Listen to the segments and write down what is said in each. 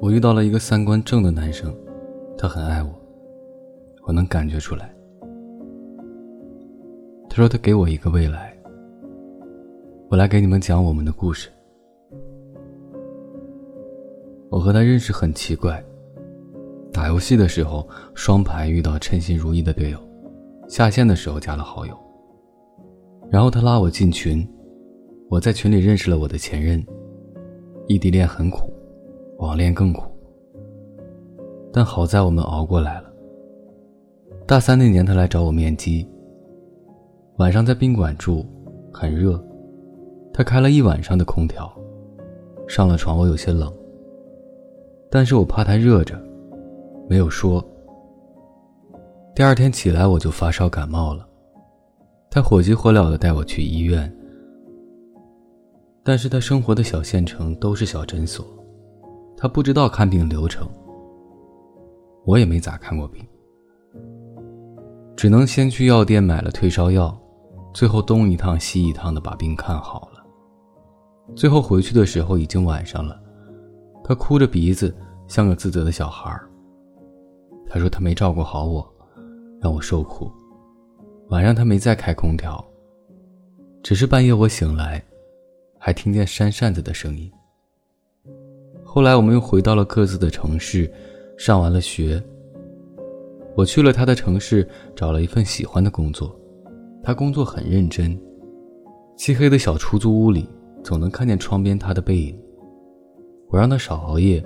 我遇到了一个三观正的男生，他很爱我，我能感觉出来。他说他给我一个未来，我来给你们讲我们的故事。我和他认识很奇怪，打游戏的时候双排遇到称心如意的队友，下线的时候加了好友。然后他拉我进群，我在群里认识了我的前任。异地恋很苦，网恋更苦，但好在我们熬过来了。大三那年，他来找我面基。晚上在宾馆住，很热，他开了一晚上的空调。上了床，我有些冷，但是我怕他热着，没有说。第二天起来我就发烧感冒了，他火急火燎的带我去医院，但是他生活的小县城都是小诊所，他不知道看病流程，我也没咋看过病，只能先去药店买了退烧药。最后东一趟西一趟的把病看好了，最后回去的时候已经晚上了，他哭着鼻子像个自责的小孩儿他说他没照顾好我，让我受苦。晚上他没再开空调，只是半夜我醒来，还听见扇扇子的声音。后来我们又回到了各自的城市，上完了学。我去了他的城市，找了一份喜欢的工作。他工作很认真，漆黑的小出租屋里总能看见窗边他的背影。我让他少熬夜，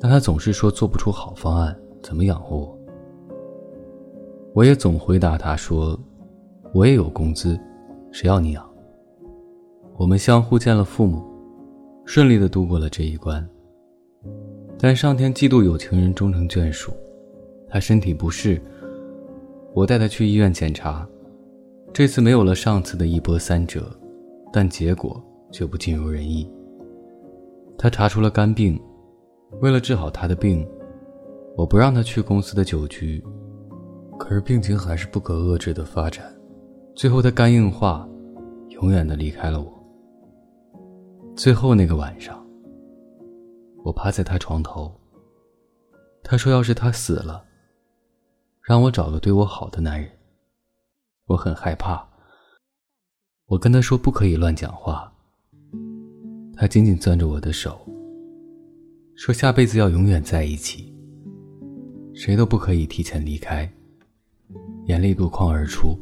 但他总是说做不出好方案，怎么养活我？我也总回答他说，我也有工资，谁要你养？我们相互见了父母，顺利的度过了这一关。但上天嫉妒有情人终成眷属，他身体不适，我带他去医院检查。这次没有了上次的一波三折，但结果却不尽如人意。他查出了肝病，为了治好他的病，我不让他去公司的酒局，可是病情还是不可遏制的发展，最后他肝硬化，永远的离开了我。最后那个晚上，我趴在他床头，他说要是他死了，让我找个对我好的男人。我很害怕，我跟他说不可以乱讲话。他紧紧攥着我的手，说下辈子要永远在一起，谁都不可以提前离开。眼泪夺眶而出，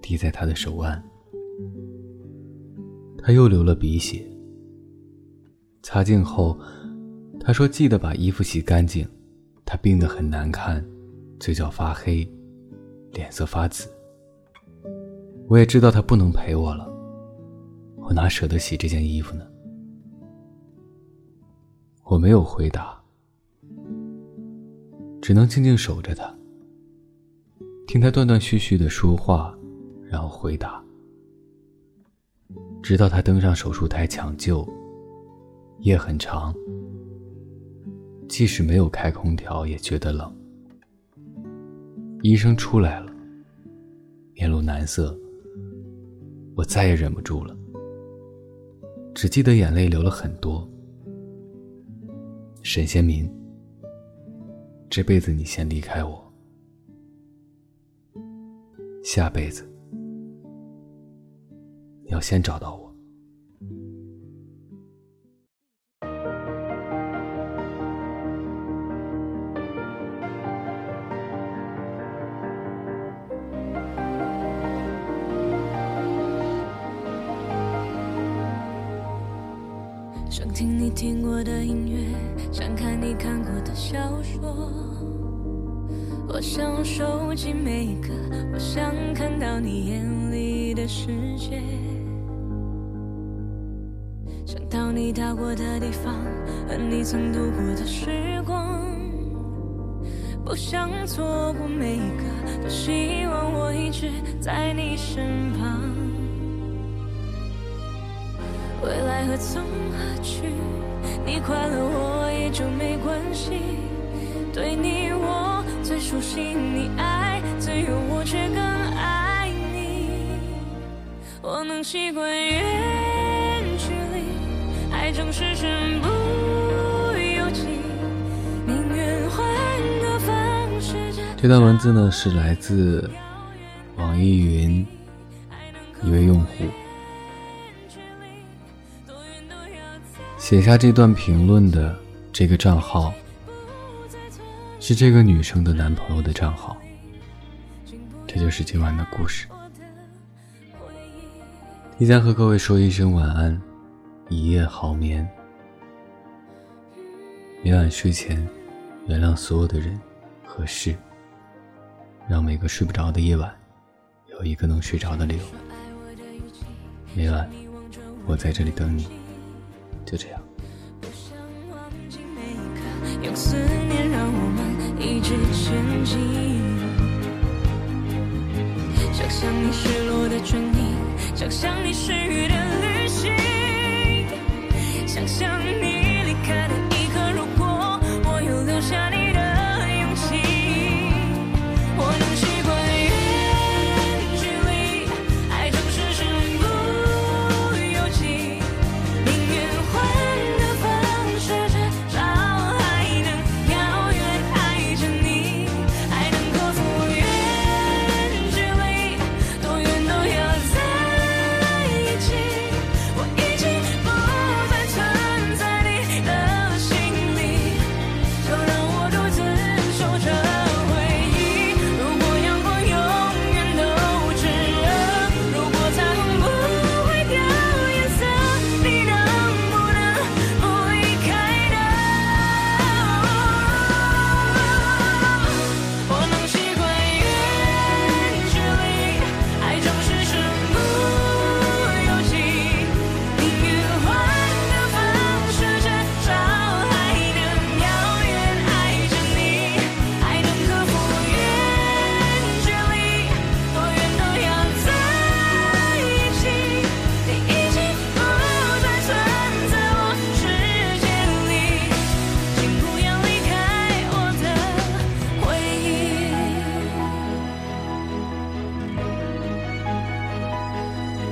滴在他的手腕。他又流了鼻血，擦净后，他说记得把衣服洗干净。他病得很难看，嘴角发黑。脸色发紫，我也知道他不能陪我了，我哪舍得洗这件衣服呢？我没有回答，只能静静守着他，听他断断续续的说话，然后回答，直到他登上手术台抢救。夜很长，即使没有开空调，也觉得冷。医生出来了，面露难色。我再也忍不住了，只记得眼泪流了很多。沈先民，这辈子你先离开我，下辈子要先找到我。想听你听过的音乐，想看你看过的小说。我想收集每一个，我想看到你眼里的世界。想到你到过的地方，和你曾度过的时光。不想错过每一个，多希望我一直在你身旁。未来何从何去？你快乐我也就没关系。对你我最熟悉，你爱自由我却更爱你。我能习惯远，爱总是身不由己，宁愿换个方式。这段文字呢，是来自网易云一位用户写下这段评论的这个账号，是这个女生的男朋友的账号。这就是今晚的故事。提前和各位说一声晚安，一夜好眠。每晚睡前，原谅所有的人和事，让每个睡不着的夜晚，有一个能睡着的理由。每晚，我在这里等你。就这样。用思念让我们一直前进。想象你失落的唇印，想象你失语的。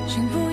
幸福